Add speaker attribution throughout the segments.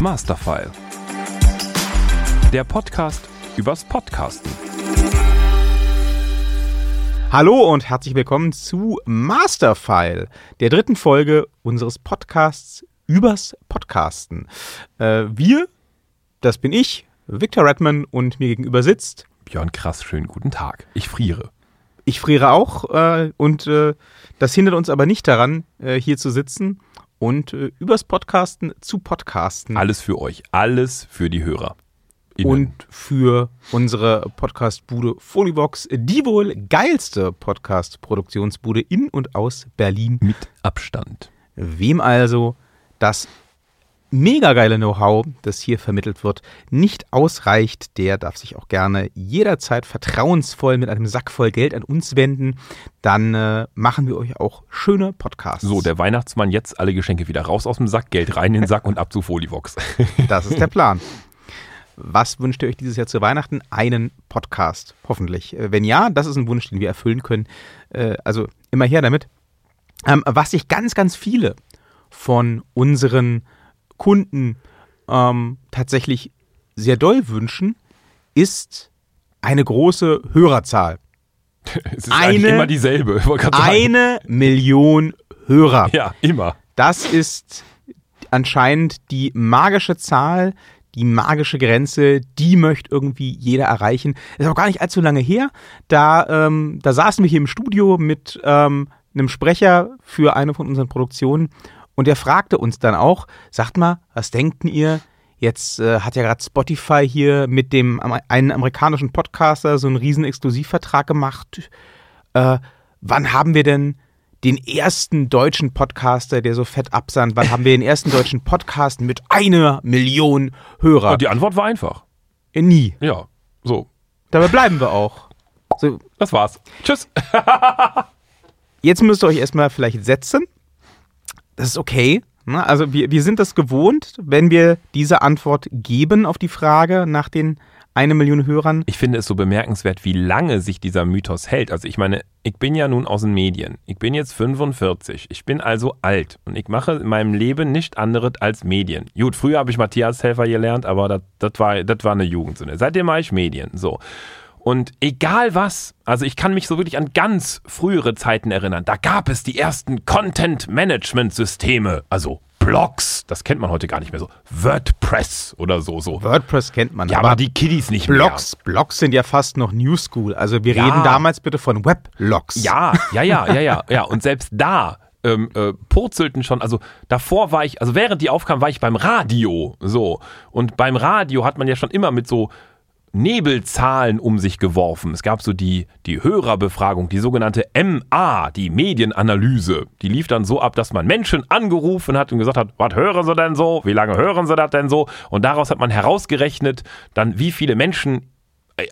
Speaker 1: Masterfile. Der Podcast übers Podcasten.
Speaker 2: Hallo und herzlich willkommen zu Masterfile, der dritten Folge unseres Podcasts übers Podcasten. Äh, wir, das bin ich, Victor Redman und mir gegenüber sitzt
Speaker 1: Björn Krass, schönen guten Tag. Ich friere.
Speaker 2: Ich friere auch äh, und äh, das hindert uns aber nicht daran, äh, hier zu sitzen und äh, übers Podcasten zu podcasten.
Speaker 1: Alles für euch, alles für die Hörer. Innen.
Speaker 2: Und für unsere Podcast-Bude Foliebox, die wohl geilste Podcast-Produktionsbude in und aus Berlin.
Speaker 1: mit Abstand.
Speaker 2: Wem also das mega geile Know-how, das hier vermittelt wird, nicht ausreicht, der darf sich auch gerne jederzeit vertrauensvoll mit einem Sack voll Geld an uns wenden. Dann äh, machen wir euch auch schöne Podcasts.
Speaker 1: So, der Weihnachtsmann jetzt alle Geschenke wieder raus aus dem Sack, Geld rein in den Sack und ab zu Folivox.
Speaker 2: Das ist der Plan. Was wünscht ihr euch dieses Jahr zu Weihnachten? Einen Podcast, hoffentlich. Äh, Wenn ja, das ist ein Wunsch, den wir erfüllen können. Äh, Also immer her damit. Ähm, Was sich ganz, ganz viele von unseren Kunden ähm, tatsächlich sehr doll wünschen, ist eine große Hörerzahl.
Speaker 1: es ist
Speaker 2: Eine-
Speaker 1: immer dieselbe.
Speaker 2: Eine Million Hörer.
Speaker 1: Ja, immer.
Speaker 2: Das ist anscheinend die magische Zahl, die magische Grenze, die möchte irgendwie jeder erreichen. Ist auch gar nicht allzu lange her. Da, ähm, da saßen wir hier im Studio mit ähm, einem Sprecher für eine von unseren Produktionen und der fragte uns dann auch, sagt mal, was denkt denn ihr? Jetzt äh, hat ja gerade Spotify hier mit dem einen amerikanischen Podcaster so einen riesen Exklusivvertrag gemacht. Äh, wann haben wir denn den ersten deutschen Podcaster, der so fett absandt? Wann haben wir den ersten deutschen Podcast mit einer Million Hörer?
Speaker 1: Und die Antwort war einfach.
Speaker 2: Äh, Nie.
Speaker 1: Ja, so.
Speaker 2: Dabei bleiben wir auch. So,
Speaker 1: Das war's. Tschüss.
Speaker 2: jetzt müsst ihr euch erstmal vielleicht setzen. Das ist okay. ne? Also wir, wir sind das gewohnt, wenn wir diese Antwort geben auf die Frage nach den eine Million Hörern.
Speaker 1: Ich finde es so bemerkenswert, wie lange sich dieser Mythos hält. Also ich meine, ich bin ja nun aus den Medien. Ich bin jetzt 45. Ich bin also alt und ich mache in meinem Leben nicht anderes als Medien. Gut, früher habe ich Matthias-Helfer gelernt, aber das, war, war eine Jugendsünde. Seitdem mache ich Medien. So. Und egal was, also ich kann mich so wirklich an ganz frühere Zeiten erinnern. Da gab es die ersten Content-Management-Systeme, also Blogs, das kennt man heute gar nicht mehr so. WordPress oder so, so.
Speaker 2: WordPress kennt man,
Speaker 1: Ja, aber, die Kiddies nicht
Speaker 2: Blogs, Blogs sind ja fast noch New School. Also wir
Speaker 1: Ja.
Speaker 2: reden damals bitte von Weblogs.
Speaker 1: Ja, ja, ja, ja, ja, ja. Und selbst da ähm, äh, purzelten schon, also davor war ich, also während die aufkam, war ich beim Radio, so. Und beim Radio hat man ja schon immer mit so Nebelzahlen um sich geworfen. Es gab so die, die Hörerbefragung, die sogenannte MA, die Medienanalyse. Die lief dann so ab, dass man Menschen angerufen hat und gesagt hat, was hören sie denn so? Wie lange hören sie das denn so? Und daraus hat man herausgerechnet, dann wie viele Menschen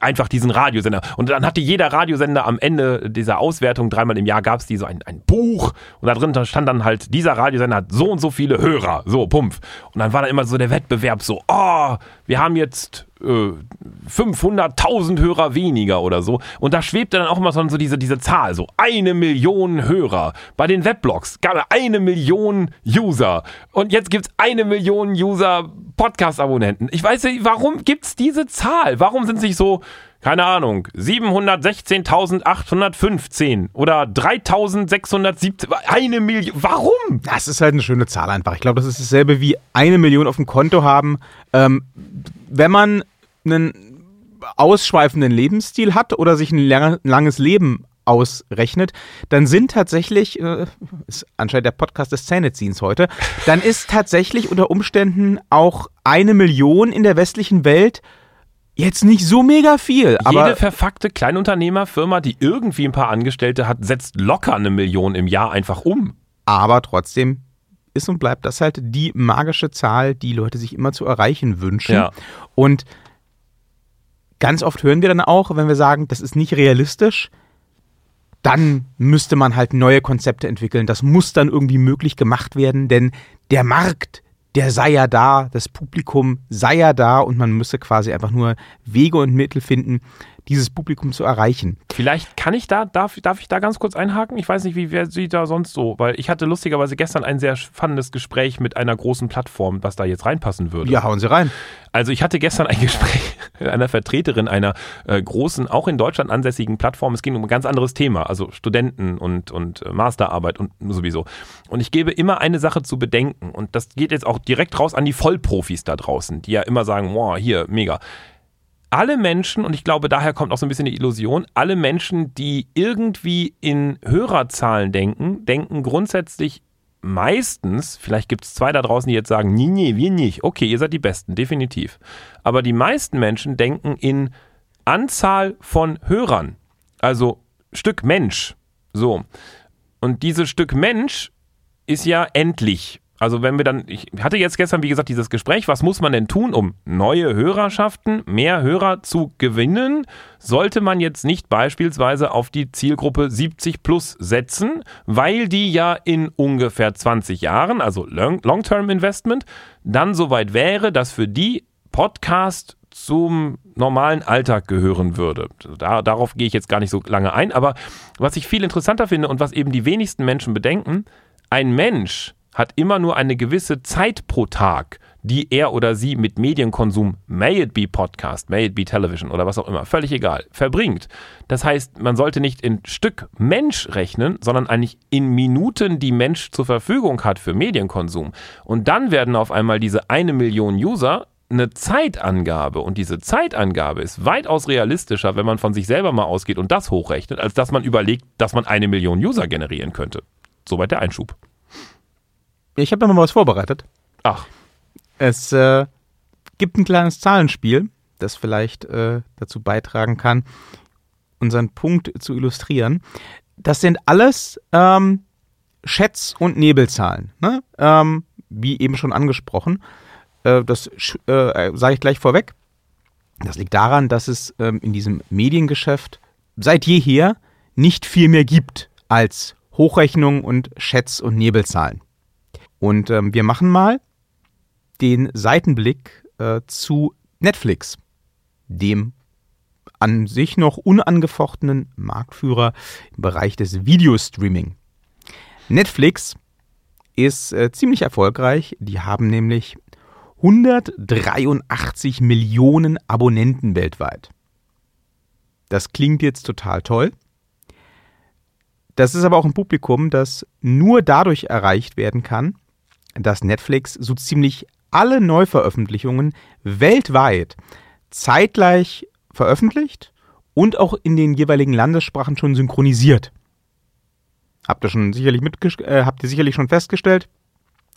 Speaker 1: einfach diesen Radiosender. Und dann hatte jeder Radiosender am Ende dieser Auswertung, dreimal im Jahr gab es die so ein, ein Buch und da drin stand dann halt, dieser Radiosender hat so und so viele Hörer, so, pumpf. Und dann war dann immer so der Wettbewerb so, oh, wir haben jetzt äh, 500.000 Hörer weniger oder so. Und da schwebte dann auch immer so diese, diese Zahl, so eine Million Hörer. Bei den Weblogs gab es eine Million User. Und jetzt gibt es eine Million User Podcast-Abonnenten. Ich weiß nicht, warum gibt es diese Zahl? Warum sind sich so, keine Ahnung, 716.815 oder 3.617, eine Million, warum?
Speaker 2: Das ist halt eine schöne Zahl einfach. Ich glaube, das ist dasselbe wie eine Million auf dem Konto haben. Ähm, wenn man einen ausschweifenden Lebensstil hat oder sich ein lange, langes Leben ausrechnet, dann sind tatsächlich, äh, ist anscheinend der Podcast des Zähneziehens heute, dann ist tatsächlich unter Umständen auch eine Million in der westlichen Welt jetzt nicht so mega viel. Aber
Speaker 1: Jede verfuckte Kleinunternehmerfirma, die irgendwie ein paar Angestellte hat, setzt locker eine Million im Jahr einfach um.
Speaker 2: Aber trotzdem ist und bleibt das halt die magische Zahl, die Leute sich immer zu erreichen wünschen.
Speaker 1: Ja.
Speaker 2: Und ganz oft hören wir dann auch, wenn wir sagen, das ist nicht realistisch, dann müsste man halt neue Konzepte entwickeln. Das muss dann irgendwie möglich gemacht werden, denn der Markt, der sei ja da, das Publikum sei ja da und man müsse quasi einfach nur Wege und Mittel finden, dieses Publikum zu erreichen.
Speaker 1: Vielleicht kann ich da, darf, darf ich da ganz kurz einhaken? Ich weiß nicht, wie wer sieht da sonst so, weil ich hatte lustigerweise gestern ein sehr spannendes Gespräch mit einer großen Plattform, was da jetzt reinpassen würde.
Speaker 2: Ja, hauen Sie rein.
Speaker 1: Also ich hatte gestern ein Gespräch mit einer Vertreterin einer äh, großen, auch in Deutschland ansässigen Plattform. Es ging um ein ganz anderes Thema, also Studenten und, und äh, Masterarbeit und sowieso. Und ich gebe immer eine Sache zu bedenken und das geht jetzt auch direkt raus an die Vollprofis da draußen, die ja immer sagen, wow, hier, mega alle Menschen, und ich glaube, daher kommt auch so ein bisschen die Illusion, alle Menschen, die irgendwie in Hörerzahlen denken, denken grundsätzlich meistens, vielleicht gibt es zwei da draußen, die jetzt sagen, nee, nee, wir nicht. Okay, ihr seid die Besten, definitiv. Aber die meisten Menschen denken in Anzahl von Hörern, also Stück Mensch. So. Und dieses Stück Mensch ist ja endlich. Also wenn wir dann, ich hatte jetzt gestern, wie gesagt, dieses Gespräch, was muss man denn tun, um neue Hörerschaften, mehr Hörer zu gewinnen? Sollte man jetzt nicht beispielsweise auf die Zielgruppe 70 plus setzen, weil die ja in ungefähr 20 Jahren, also Long-Term Investment, dann soweit wäre, dass für die Podcast zum normalen Alltag gehören würde. Da, darauf gehe ich jetzt gar nicht so lange ein, aber was ich viel interessanter finde und was eben die wenigsten Menschen bedenken, ein Mensch, hat immer nur eine gewisse Zeit pro Tag, die er oder sie mit Medienkonsum, may it be Podcast, may it be Television oder was auch immer, völlig egal, verbringt. Das heißt, man sollte nicht in Stück Mensch rechnen, sondern eigentlich in Minuten, die Mensch zur Verfügung hat für Medienkonsum. Und dann werden auf einmal diese eine Million User eine Zeitangabe und diese Zeitangabe ist weitaus realistischer, wenn man von sich selber mal ausgeht und das hochrechnet, als dass man überlegt, dass man eine Million User generieren könnte. Soweit der Einschub.
Speaker 2: Ich habe da mal was vorbereitet.
Speaker 1: Ach.
Speaker 2: Es äh, gibt ein kleines Zahlenspiel, das vielleicht äh, dazu beitragen kann, unseren Punkt zu illustrieren. Das sind alles ähm, Schätz- und Nebelzahlen. Ne? Ähm, wie eben schon angesprochen. Äh, das äh, sage ich gleich vorweg. Das liegt daran, dass es ähm, in diesem Mediengeschäft seit jeher nicht viel mehr gibt als Hochrechnung und Schätz- und Nebelzahlen. Und ähm, wir machen mal den Seitenblick äh, zu Netflix, dem an sich noch unangefochtenen Marktführer im Bereich des Videostreaming. Netflix ist äh, ziemlich erfolgreich. Die haben nämlich 183 Millionen Abonnenten weltweit. Das klingt jetzt total toll. Das ist aber auch ein Publikum, das nur dadurch erreicht werden kann, dass Netflix so ziemlich alle Neuveröffentlichungen weltweit zeitgleich veröffentlicht und auch in den jeweiligen Landessprachen schon synchronisiert. Habt ihr schon sicherlich äh, habt ihr sicherlich schon festgestellt,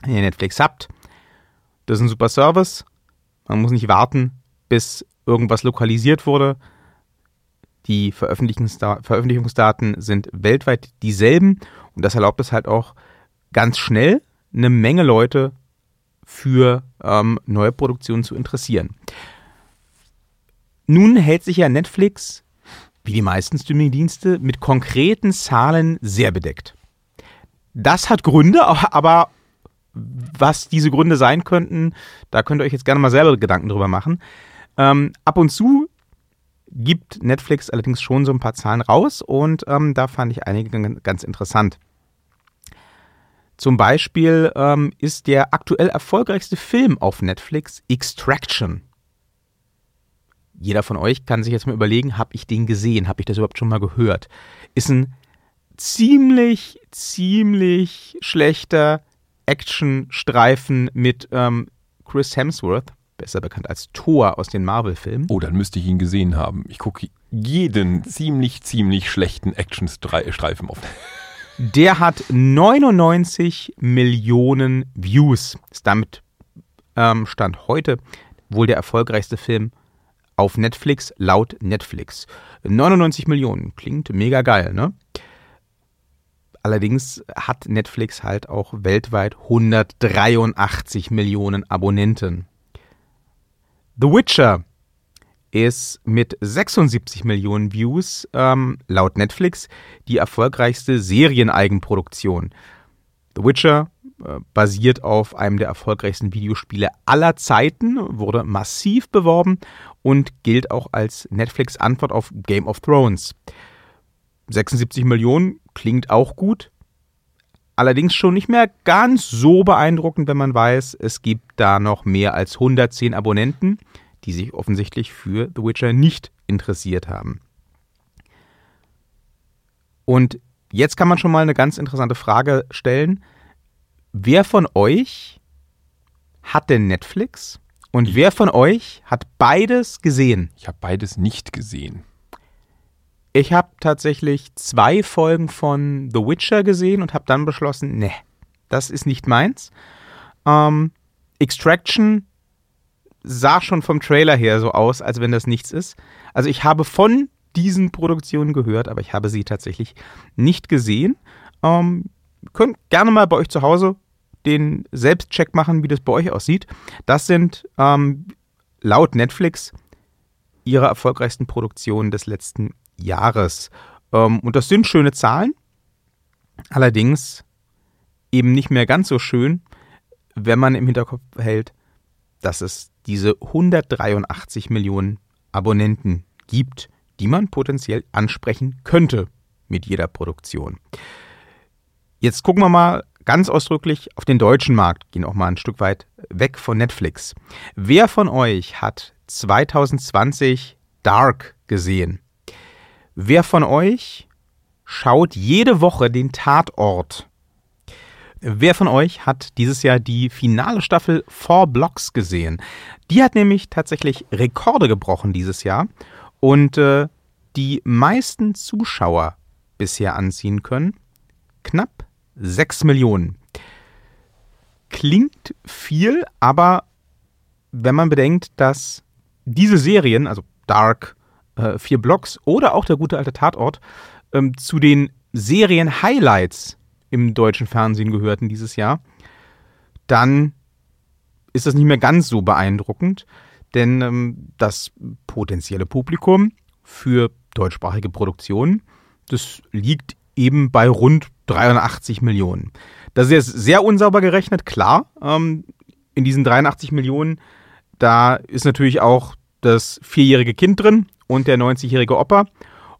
Speaker 2: wenn ihr Netflix habt, das ist ein super Service. Man muss nicht warten, bis irgendwas lokalisiert wurde. Die Veröffentlichungsdaten sind weltweit dieselben und das erlaubt es halt auch ganz schnell eine Menge Leute für ähm, neue Produktionen zu interessieren. Nun hält sich ja Netflix, wie die meisten Streamingdienste, mit konkreten Zahlen sehr bedeckt. Das hat Gründe, aber was diese Gründe sein könnten, da könnt ihr euch jetzt gerne mal selber Gedanken drüber machen. Ähm, ab und zu gibt Netflix allerdings schon so ein paar Zahlen raus und ähm, da fand ich einige ganz interessant. Zum Beispiel ähm, ist der aktuell erfolgreichste Film auf Netflix Extraction. Jeder von euch kann sich jetzt mal überlegen, habe ich den gesehen? Habe ich das überhaupt schon mal gehört? Ist ein ziemlich, ziemlich schlechter Actionstreifen mit ähm, Chris Hemsworth, besser bekannt als Thor aus den Marvel-Filmen.
Speaker 1: Oh, dann müsste ich ihn gesehen haben. Ich gucke jeden ziemlich, ziemlich schlechten Actionstreifen auf.
Speaker 2: Der hat 99 Millionen Views. Ist damit ähm, Stand heute wohl der erfolgreichste Film auf Netflix laut Netflix. 99 Millionen klingt mega geil, ne? Allerdings hat Netflix halt auch weltweit 183 Millionen Abonnenten. The Witcher ist mit 76 Millionen Views ähm, laut Netflix die erfolgreichste Serieneigenproduktion. The Witcher äh, basiert auf einem der erfolgreichsten Videospiele aller Zeiten, wurde massiv beworben und gilt auch als Netflix Antwort auf Game of Thrones. 76 Millionen klingt auch gut, allerdings schon nicht mehr ganz so beeindruckend, wenn man weiß, es gibt da noch mehr als 110 Abonnenten, die sich offensichtlich für The Witcher nicht interessiert haben. Und jetzt kann man schon mal eine ganz interessante Frage stellen. Wer von euch hat denn Netflix? Und wer von euch hat beides gesehen?
Speaker 1: Ich habe beides nicht gesehen.
Speaker 2: Ich habe tatsächlich zwei Folgen von The Witcher gesehen und habe dann beschlossen, ne, das ist nicht meins. Ähm, Extraction sah schon vom Trailer her so aus, als wenn das nichts ist. Also ich habe von diesen Produktionen gehört, aber ich habe sie tatsächlich nicht gesehen. Ähm, könnt gerne mal bei euch zu Hause den Selbstcheck machen, wie das bei euch aussieht. Das sind ähm, laut Netflix ihre erfolgreichsten Produktionen des letzten Jahres. Ähm, und das sind schöne Zahlen, allerdings eben nicht mehr ganz so schön, wenn man im Hinterkopf hält, dass es diese 183 Millionen Abonnenten gibt, die man potenziell ansprechen könnte mit jeder Produktion. Jetzt gucken wir mal ganz ausdrücklich auf den deutschen Markt, gehen auch mal ein Stück weit weg von Netflix. Wer von euch hat 2020 Dark gesehen? Wer von euch schaut jede Woche den Tatort? Wer von euch hat dieses Jahr die finale Staffel Four Blocks gesehen? Die hat nämlich tatsächlich Rekorde gebrochen dieses Jahr und äh, die meisten Zuschauer bisher anziehen können. Knapp 6 Millionen. Klingt viel, aber wenn man bedenkt, dass diese Serien, also Dark, äh, Vier Blocks oder auch der gute alte Tatort, ähm, zu den Serien-Highlights im deutschen Fernsehen gehörten dieses Jahr, dann ist das nicht mehr ganz so beeindruckend, denn ähm, das potenzielle Publikum für deutschsprachige Produktionen, das liegt eben bei rund 83 Millionen. Das ist jetzt sehr unsauber gerechnet, klar. Ähm, in diesen 83 Millionen, da ist natürlich auch das vierjährige Kind drin und der 90-jährige Opa.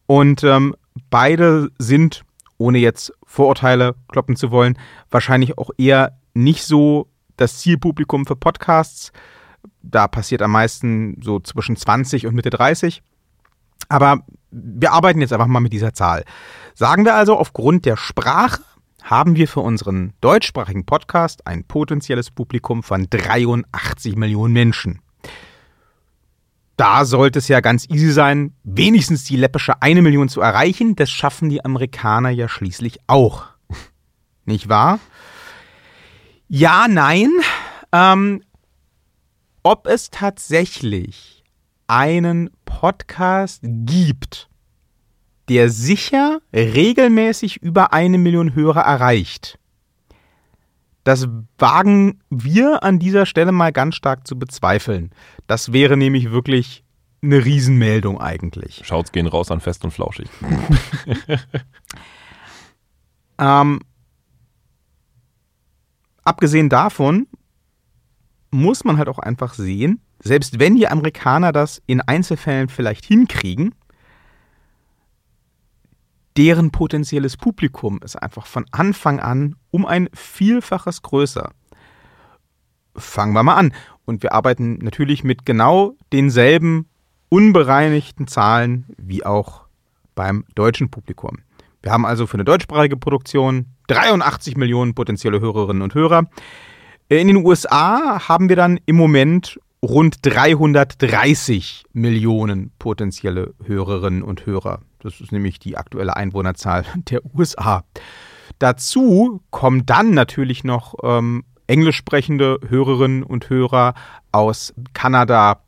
Speaker 2: Und ähm, beide sind, ohne jetzt Vorurteile kloppen zu wollen, wahrscheinlich auch eher nicht so das Zielpublikum für Podcasts. Da passiert am meisten so zwischen 20 und Mitte 30. Aber wir arbeiten jetzt einfach mal mit dieser Zahl. Sagen wir also, aufgrund der Sprache haben wir für unseren deutschsprachigen Podcast ein potenzielles Publikum von 83 Millionen Menschen. Da sollte es ja ganz easy sein, wenigstens die läppische eine Million zu erreichen. Das schaffen die Amerikaner ja schließlich auch. Nicht wahr? Ja, nein. Ähm, ob es tatsächlich einen Podcast gibt, der sicher regelmäßig über eine Million Hörer erreicht. Das wagen wir an dieser Stelle mal ganz stark zu bezweifeln. Das wäre nämlich wirklich eine Riesenmeldung eigentlich.
Speaker 1: Schaut's gehen raus an Fest und Flauschig.
Speaker 2: ähm, abgesehen davon muss man halt auch einfach sehen, selbst wenn die Amerikaner das in Einzelfällen vielleicht hinkriegen, deren potenzielles Publikum ist einfach von Anfang an um ein Vielfaches größer. Fangen wir mal an. Und wir arbeiten natürlich mit genau denselben unbereinigten Zahlen wie auch beim deutschen Publikum. Wir haben also für eine deutschsprachige Produktion 83 Millionen potenzielle Hörerinnen und Hörer. In den USA haben wir dann im Moment rund 330 Millionen potenzielle Hörerinnen und Hörer. Das ist nämlich die aktuelle Einwohnerzahl der USA. Dazu kommen dann natürlich noch ähm, englisch sprechende Hörerinnen und Hörer aus Kanada,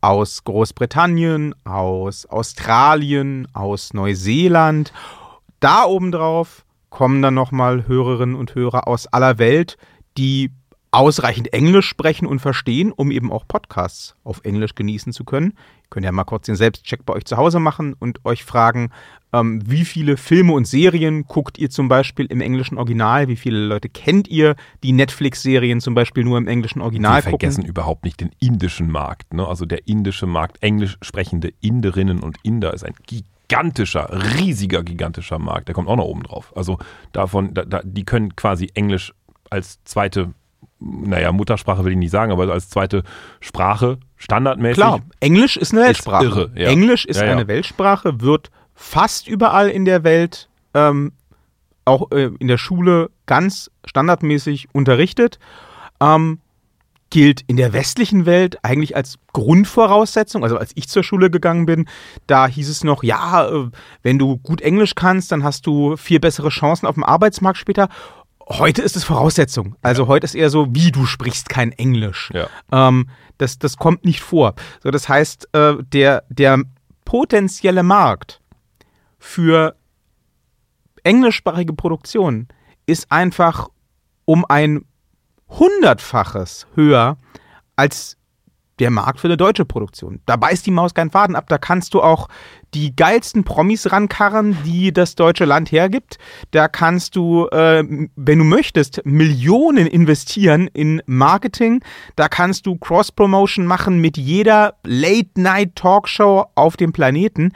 Speaker 2: aus Großbritannien, aus Australien, aus Neuseeland. Da obendrauf kommen dann nochmal Hörerinnen und Hörer aus aller Welt, die ausreichend Englisch sprechen und verstehen, um eben auch Podcasts auf Englisch genießen zu können. Ihr könnt ja mal kurz den Selbstcheck bei euch zu Hause machen und euch fragen, ähm, wie viele Filme und Serien guckt ihr zum Beispiel im englischen Original? Wie viele Leute kennt ihr, die Netflix-Serien zum Beispiel nur im englischen Original
Speaker 1: Wir vergessen überhaupt nicht den indischen Markt. Ne? Also der indische Markt, englisch sprechende Inderinnen und Inder ist ein gigantischer, riesiger, gigantischer Markt. Der kommt auch noch oben drauf. Also davon, da, da, die können quasi Englisch als zweite naja, Muttersprache will ich nicht sagen, aber als zweite Sprache standardmäßig.
Speaker 2: Klar, Englisch ist eine Weltsprache.
Speaker 1: Ist irre, ja.
Speaker 2: Englisch ist
Speaker 1: Ja, ja.
Speaker 2: eine Weltsprache, wird fast überall in der Welt, ähm, auch äh, in der Schule ganz standardmäßig unterrichtet. Ähm, gilt in der westlichen Welt eigentlich als Grundvoraussetzung. Also als ich zur Schule gegangen bin, da hieß es noch, ja, äh, wenn du gut Englisch kannst, dann hast du viel bessere Chancen auf dem Arbeitsmarkt später. Heute ist es Voraussetzung. Also heute ist eher so, wie du sprichst kein Englisch.
Speaker 1: Ja.
Speaker 2: Ähm, das, das kommt nicht vor. So, das heißt, äh, der, der potenzielle Markt für englischsprachige Produktion ist einfach um ein hundertfaches höher als der Markt für eine deutsche Produktion. Da beißt die Maus keinen Faden ab. Da kannst du auch die geilsten Promis rankarren, die das deutsche Land hergibt. Da kannst du, äh, wenn du möchtest, Millionen investieren in Marketing. Da kannst du Cross-Promotion machen mit jeder Late-Night-Talkshow auf dem Planeten.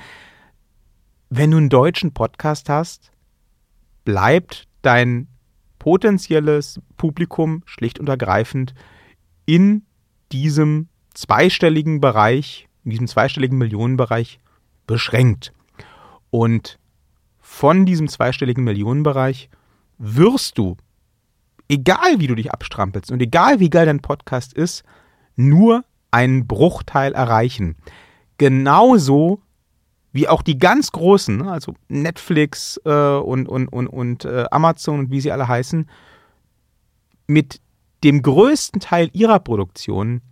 Speaker 2: Wenn du einen deutschen Podcast hast, bleibt dein potenzielles Publikum schlicht und ergreifend in diesem zweistelligen Bereich, in diesem zweistelligen Millionenbereich beschränkt. Und von diesem zweistelligen Millionenbereich wirst du, egal wie du dich abstrampelst und egal wie geil dein Podcast ist, nur einen Bruchteil erreichen. Genauso wie auch die ganz großen, ne, also Netflix äh, und, und, und, und äh, Amazon und wie sie alle heißen, mit dem größten Teil ihrer Produktion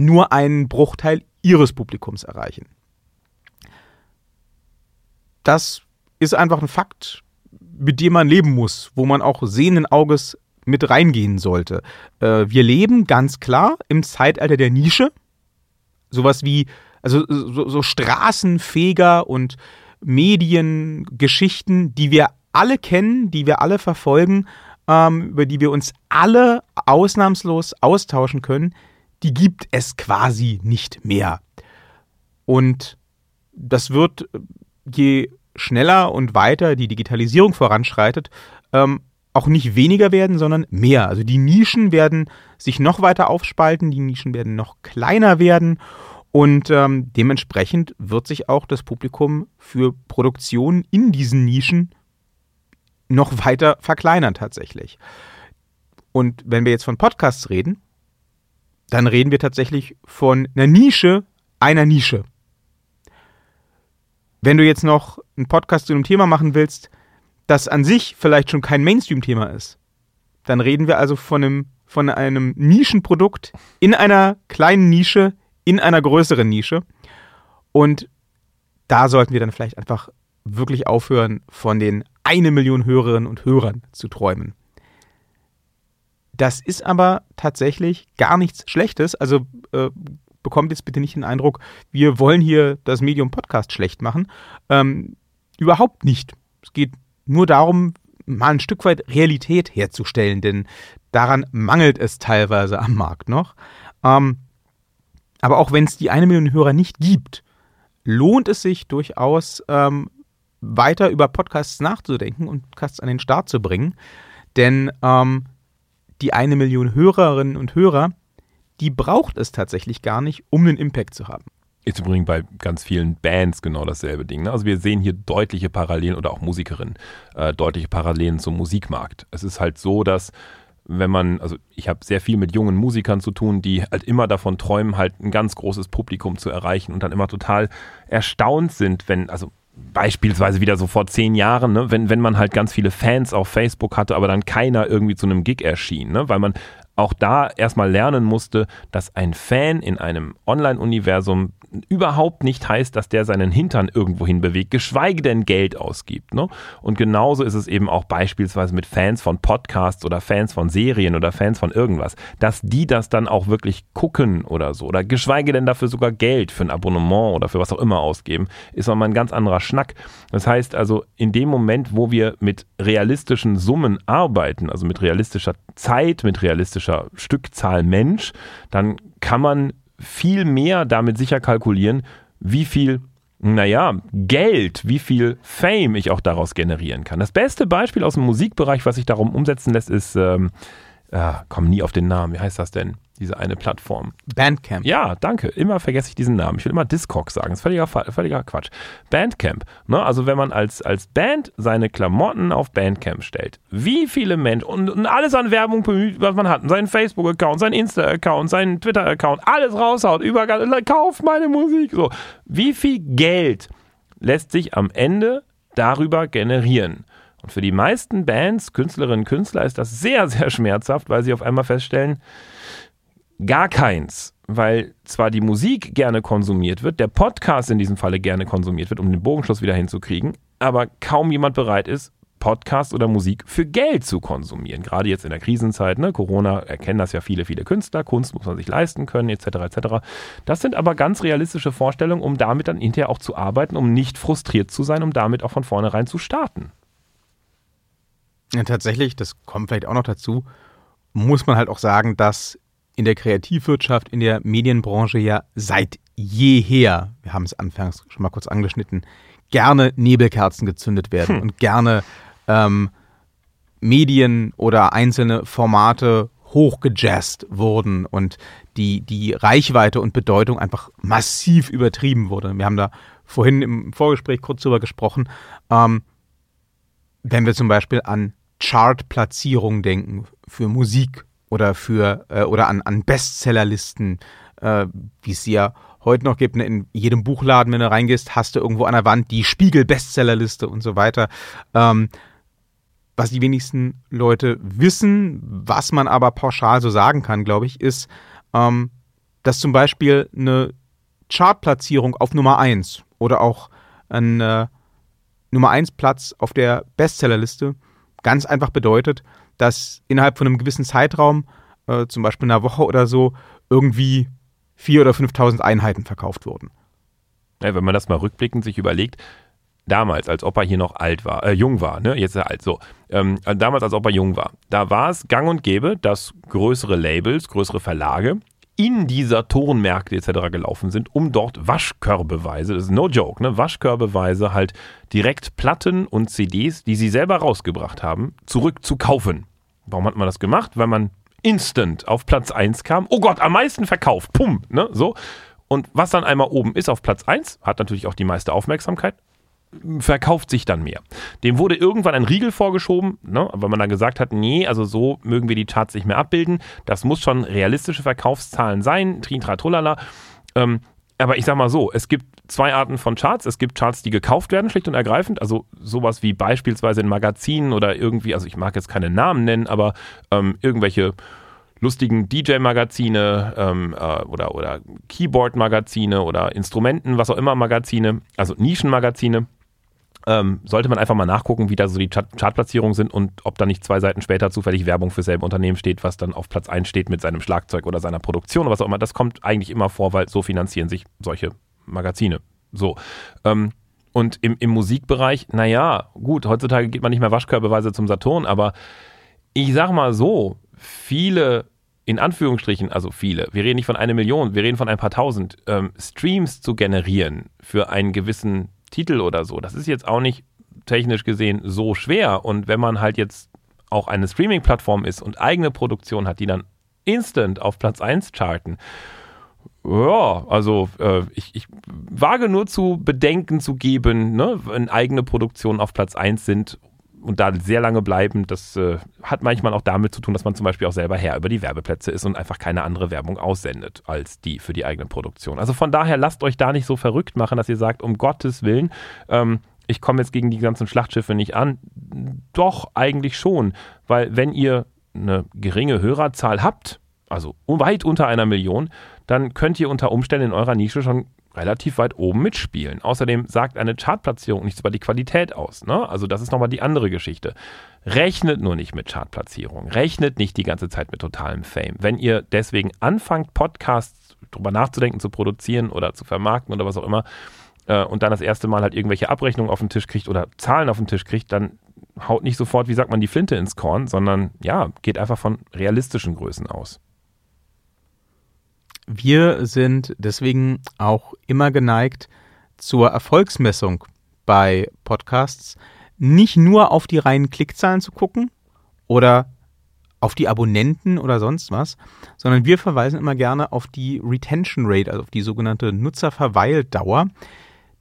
Speaker 2: nur einen Bruchteil ihres Publikums erreichen. Das ist einfach ein Fakt, mit dem man leben muss, wo man auch sehenden Auges mit reingehen sollte. Äh, wir leben ganz klar im Zeitalter der Nische. Sowas wie, also so, so Straßenfeger und Mediengeschichten, die wir alle kennen, die wir alle verfolgen, ähm, über die wir uns alle ausnahmslos austauschen können, die gibt es quasi nicht mehr. Und das wird, je schneller und weiter die Digitalisierung voranschreitet, ähm, auch nicht weniger werden, sondern mehr. Also die Nischen werden sich noch weiter aufspalten, die Nischen werden noch kleiner werden und ähm, dementsprechend wird sich auch das Publikum für Produktionen in diesen Nischen noch weiter verkleinern tatsächlich. Und wenn wir jetzt von Podcasts reden, dann reden wir tatsächlich von einer Nische einer Nische. Wenn du jetzt noch einen Podcast zu einem Thema machen willst, das an sich vielleicht schon kein Mainstream-Thema ist, dann reden wir also von einem, von einem Nischenprodukt in einer kleinen Nische, in einer größeren Nische. Und da sollten wir dann vielleicht einfach wirklich aufhören, von den eine Million Hörerinnen und Hörern zu träumen. Das ist aber tatsächlich gar nichts Schlechtes. Also äh, bekommt jetzt bitte nicht den Eindruck, wir wollen hier das Medium Podcast schlecht machen. Ähm, überhaupt nicht. Es geht nur darum, mal ein Stück weit Realität herzustellen, denn daran mangelt es teilweise am Markt noch. Ähm, aber auch wenn es die eine Million Hörer nicht gibt, lohnt es sich durchaus, ähm, weiter über Podcasts nachzudenken und Podcasts an den Start zu bringen. Denn ähm, die eine Million Hörerinnen und Hörer, die braucht es tatsächlich gar nicht, um einen Impact zu haben.
Speaker 1: Ist übrigens bei ganz vielen Bands genau dasselbe Ding. Ne? Also wir sehen hier deutliche Parallelen oder auch Musikerinnen, äh, deutliche Parallelen zum Musikmarkt. Es ist halt so, dass wenn man, also ich habe sehr viel mit jungen Musikern zu tun, die halt immer davon träumen, halt ein ganz großes Publikum zu erreichen und dann immer total erstaunt sind, wenn, also beispielsweise wieder so vor zehn Jahren, ne, wenn, wenn man halt ganz viele Fans auf Facebook hatte, aber dann keiner irgendwie zu einem Gig erschien, ne, weil man auch da erstmal lernen musste, dass ein Fan in einem Online-Universum überhaupt nicht heißt, dass der seinen Hintern irgendwohin bewegt, geschweige denn Geld ausgibt. Ne? Und genauso ist es eben auch beispielsweise mit Fans von Podcasts oder Fans von Serien oder Fans von irgendwas, dass die das dann auch wirklich gucken oder so oder geschweige denn dafür sogar Geld für ein Abonnement oder für was auch immer ausgeben, ist nochmal ein ganz anderer Schnack. Das heißt also, in dem Moment, wo wir mit realistischen Summen arbeiten, also mit realistischer Zeit, mit realistischer Stückzahl Mensch, dann kann man viel mehr damit sicher kalkulieren, wie viel, naja, Geld, wie viel Fame ich auch daraus generieren kann. Das beste Beispiel aus dem Musikbereich, was sich darum umsetzen lässt, ist, ähm, äh, komm nie auf den Namen, wie heißt das denn? Diese eine Plattform.
Speaker 2: Bandcamp.
Speaker 1: Ja, danke. Immer vergesse ich diesen Namen. Ich will immer Discog sagen. Das ist völliger, völliger Quatsch. Bandcamp. Ne? Also wenn man als, als Band seine Klamotten auf Bandcamp stellt, wie viele Menschen und, und alles an Werbung was man hat, seinen Facebook-Account, seinen Insta-Account, seinen Twitter-Account, alles raushaut, überall, kauft meine Musik. So, wie viel Geld lässt sich am Ende darüber generieren? Und für die meisten Bands, Künstlerinnen und Künstler ist das sehr, sehr schmerzhaft, weil sie auf einmal feststellen, Gar keins, weil zwar die Musik gerne konsumiert wird, der Podcast in diesem Falle gerne konsumiert wird, um den Bogenschluss wieder hinzukriegen, aber kaum jemand bereit ist, Podcast oder Musik für Geld zu konsumieren. Gerade jetzt in der Krisenzeit, ne? Corona erkennen das ja viele, viele Künstler, Kunst muss man sich leisten können, etc. etc. Das sind aber ganz realistische Vorstellungen, um damit dann hinterher auch zu arbeiten, um nicht frustriert zu sein, um damit auch von vornherein zu starten.
Speaker 2: Ja, tatsächlich, das kommt vielleicht auch noch dazu, muss man halt auch sagen, dass in der Kreativwirtschaft, in der Medienbranche ja seit jeher, wir haben es anfangs schon mal kurz angeschnitten, gerne Nebelkerzen gezündet werden hm. und gerne ähm, Medien oder einzelne Formate hochgejazzt wurden und die, die Reichweite und Bedeutung einfach massiv übertrieben wurde. Wir haben da vorhin im Vorgespräch kurz drüber gesprochen. Ähm, wenn wir zum Beispiel an Chartplatzierung denken für Musik oder für äh, oder an, an Bestsellerlisten, äh, wie es ja heute noch gibt. Ne, in jedem Buchladen, wenn du reingehst, hast du irgendwo an der Wand die Spiegel-Bestsellerliste und so weiter. Ähm, was die wenigsten Leute wissen, was man aber pauschal so sagen kann, glaube ich, ist, ähm, dass zum Beispiel eine Chartplatzierung auf Nummer 1 oder auch ein äh, Nummer 1 Platz auf der Bestsellerliste ganz einfach bedeutet, dass innerhalb von einem gewissen Zeitraum, äh, zum Beispiel einer Woche oder so, irgendwie 4.000 oder 5.000 Einheiten verkauft wurden.
Speaker 1: Ja, wenn man das mal rückblickend sich überlegt, damals, als Opa hier noch alt war, äh, jung war, ne? jetzt ist er alt, so. Ähm, damals, als Opa jung war, da war es gang und gäbe, dass größere Labels, größere Verlage in dieser Tonmärkte etc. gelaufen sind, um dort Waschkörbeweise, das ist no joke, ne, Waschkörbeweise halt direkt Platten und CDs, die sie selber rausgebracht haben, zurückzukaufen. Warum hat man das gemacht? Weil man instant auf Platz 1 kam. Oh Gott, am meisten verkauft. Pum, ne, so. Und was dann einmal oben ist auf Platz 1, hat natürlich auch die meiste Aufmerksamkeit, verkauft sich dann mehr. Dem wurde irgendwann ein Riegel vorgeschoben, ne, weil man dann gesagt hat, nee, also so mögen wir die Charts nicht mehr abbilden. Das muss schon realistische Verkaufszahlen sein, Trintra Trullala. Ähm, aber ich sag mal so, es gibt zwei Arten von Charts. Es gibt Charts, die gekauft werden, schlicht und ergreifend. Also sowas wie beispielsweise in Magazinen oder irgendwie, also ich mag jetzt keine Namen nennen, aber ähm, irgendwelche lustigen DJ-Magazine ähm, äh, oder, oder Keyboard-Magazine oder Instrumenten, was auch immer Magazine, also Nischenmagazine. Ähm, sollte man einfach mal nachgucken, wie da so die Chart Chartplatzierungen sind und ob da nicht zwei Seiten später zufällig Werbung für selbe Unternehmen steht, was dann auf Platz 1 steht mit seinem Schlagzeug oder seiner Produktion oder was auch immer. Das kommt eigentlich immer vor, weil so finanzieren sich solche Magazine. So. Ähm, und im, im Musikbereich, naja, gut, heutzutage geht man nicht mehr waschkörbeweise zum Saturn, aber ich sag mal so, viele, in Anführungsstrichen, also viele, wir reden nicht von einer Million, wir reden von ein paar tausend, ähm, Streams zu generieren für einen gewissen Titel oder so, das ist jetzt auch nicht technisch gesehen so schwer. Und wenn man halt jetzt auch eine Streaming-Plattform ist und eigene Produktion hat, die dann instant auf Platz 1 charten, ja, also äh, ich, ich wage nur zu bedenken zu geben, ne, wenn eigene Produktionen auf Platz 1 sind und da sehr lange bleiben, das äh, hat manchmal auch damit zu tun, dass man zum Beispiel auch selber Herr über die Werbeplätze ist und einfach keine andere Werbung aussendet als die für die eigene Produktion. Also von daher lasst euch da nicht so verrückt machen, dass ihr sagt, um Gottes Willen, ähm, ich komme jetzt gegen die ganzen Schlachtschiffe nicht an. Doch, eigentlich schon, weil wenn ihr eine geringe Hörerzahl habt, also weit unter einer Million, dann könnt ihr unter Umständen in eurer Nische schon relativ weit oben mitspielen. Außerdem sagt eine Chartplatzierung nichts über die Qualität aus. Ne? Also das ist nochmal die andere Geschichte. Rechnet nur nicht mit Chartplatzierung. Rechnet nicht die ganze Zeit mit totalem Fame. Wenn ihr deswegen anfangt, Podcasts drüber nachzudenken, zu produzieren oder zu vermarkten oder was auch immer, äh, und dann das erste Mal halt irgendwelche Abrechnungen auf den Tisch kriegt oder Zahlen auf den Tisch kriegt, dann haut nicht sofort, wie sagt man, die Flinte ins Korn, sondern ja, geht einfach von realistischen Größen aus.
Speaker 2: Wir sind deswegen auch immer geneigt zur Erfolgsmessung bei Podcasts, nicht nur auf die reinen Klickzahlen zu gucken oder auf die Abonnenten oder sonst was, sondern wir verweisen immer gerne auf die Retention Rate, also auf die sogenannte Nutzerverweildauer.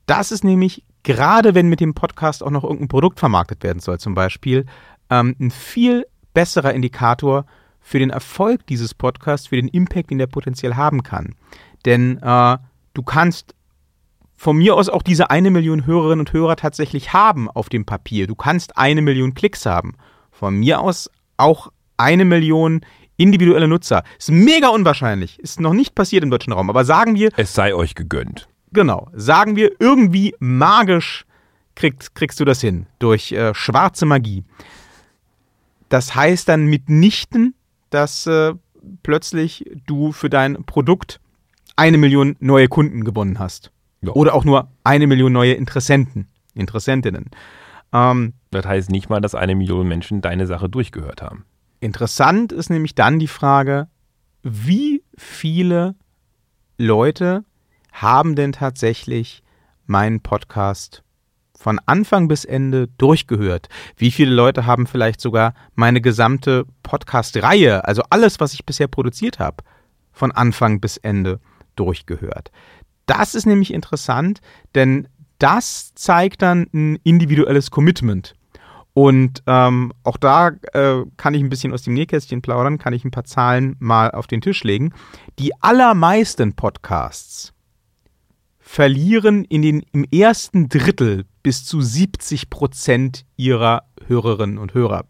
Speaker 2: Das ist nämlich gerade, wenn mit dem Podcast auch noch irgendein Produkt vermarktet werden soll, zum Beispiel, ähm, ein viel besserer Indikator für den Erfolg dieses Podcasts, für den Impact, den der potenziell haben kann. Denn äh, du kannst von mir aus auch diese eine Million Hörerinnen und Hörer tatsächlich haben auf dem Papier. Du kannst eine Million Klicks haben. Von mir aus auch eine Million individuelle Nutzer. Ist mega unwahrscheinlich. Ist noch nicht passiert im deutschen Raum. Aber sagen wir.
Speaker 1: Es sei euch gegönnt.
Speaker 2: Genau. Sagen wir irgendwie magisch kriegst, kriegst du das hin. Durch äh, schwarze Magie. Das heißt dann mitnichten, dass äh, plötzlich du für dein Produkt eine Million neue Kunden gewonnen hast. Ja. Oder auch nur eine Million neue Interessenten, Interessentinnen.
Speaker 1: Ähm, das heißt nicht mal, dass eine Million Menschen deine Sache durchgehört haben.
Speaker 2: Interessant ist nämlich dann die Frage, wie viele Leute haben denn tatsächlich meinen Podcast von Anfang bis Ende durchgehört? Wie viele Leute haben vielleicht sogar meine gesamte Podcast-Reihe, also alles, was ich bisher produziert habe, von Anfang bis Ende durchgehört? Das ist nämlich interessant, denn das zeigt dann ein individuelles Commitment. Und ähm, auch da äh, kann ich ein bisschen aus dem Nähkästchen plaudern, kann ich ein paar Zahlen mal auf den Tisch legen. Die allermeisten Podcasts verlieren in den, im ersten Drittel bis zu 70 Prozent ihrer Hörerinnen und Hörer.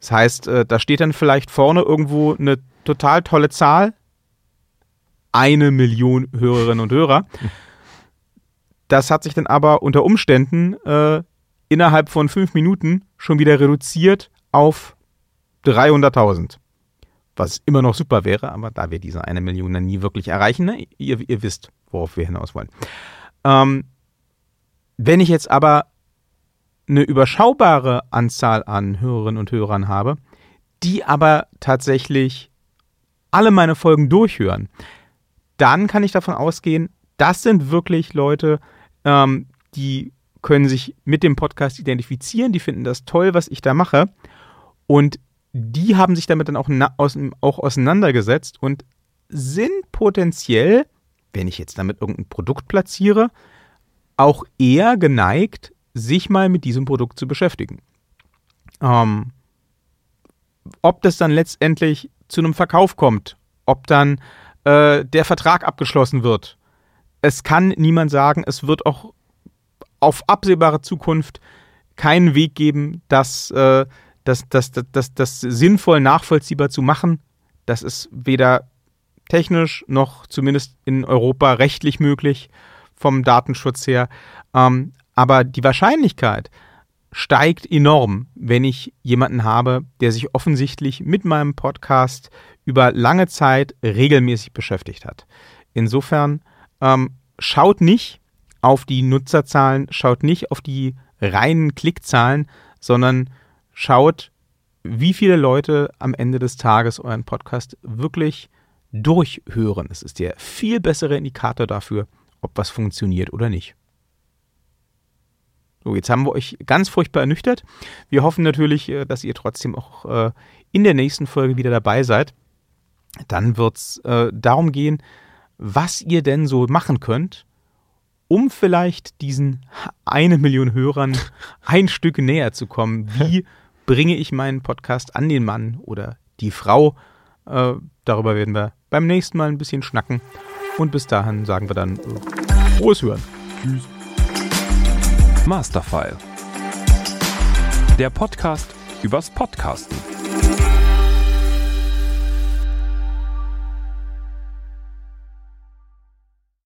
Speaker 2: Das heißt, äh, da steht dann vielleicht vorne irgendwo eine total tolle Zahl, eine Million Hörerinnen und Hörer. Das hat sich dann aber unter Umständen äh, innerhalb von fünf Minuten schon wieder reduziert auf 300.000. Was immer noch super wäre, aber da wir diese eine Million dann nie wirklich erreichen, ne? ihr, ihr wisst, worauf wir hinaus wollen. Ähm, wenn ich jetzt aber eine überschaubare Anzahl an Hörerinnen und Hörern habe, die aber tatsächlich alle meine Folgen durchhören, dann kann ich davon ausgehen, das sind wirklich Leute, ähm, die können sich mit dem Podcast identifizieren, die finden das toll, was ich da mache. Und die haben sich damit dann auch, auch auseinandergesetzt und sind potenziell, wenn ich jetzt damit irgendein Produkt platziere, auch eher geneigt, sich mal mit diesem Produkt zu beschäftigen. Ähm, ob das dann letztendlich zu einem Verkauf kommt, ob dann äh, der Vertrag abgeschlossen wird. Es kann niemand sagen, es wird auch auf absehbare Zukunft keinen Weg geben, das, äh, das, das, das, das, das sinnvoll nachvollziehbar zu machen. Das ist weder technisch noch zumindest in Europa rechtlich möglich vom Datenschutz her. Ähm, aber die Wahrscheinlichkeit steigt enorm, wenn ich jemanden habe, der sich offensichtlich mit meinem Podcast über lange Zeit regelmäßig beschäftigt hat. Insofern ähm, schaut nicht auf die Nutzerzahlen, schaut nicht auf die reinen Klickzahlen, sondern schaut, wie viele Leute am Ende des Tages euren Podcast wirklich durchhören. Es ist der viel bessere Indikator dafür, ob was funktioniert oder nicht. So, jetzt haben wir euch ganz furchtbar ernüchtert. Wir hoffen natürlich, äh, dass ihr trotzdem auch äh, in der nächsten Folge wieder dabei seid dann wird es äh, darum gehen, was ihr denn so machen könnt, um vielleicht diesen eine Million Hörern ein Stück näher zu kommen. Wie bringe ich meinen Podcast an den Mann oder die Frau? Darüber werden wir beim nächsten Mal ein bisschen schnacken. Und bis dahin sagen wir dann äh, frohes Hören. Tschüss.
Speaker 1: Masterfile. Der Podcast übers Podcasten.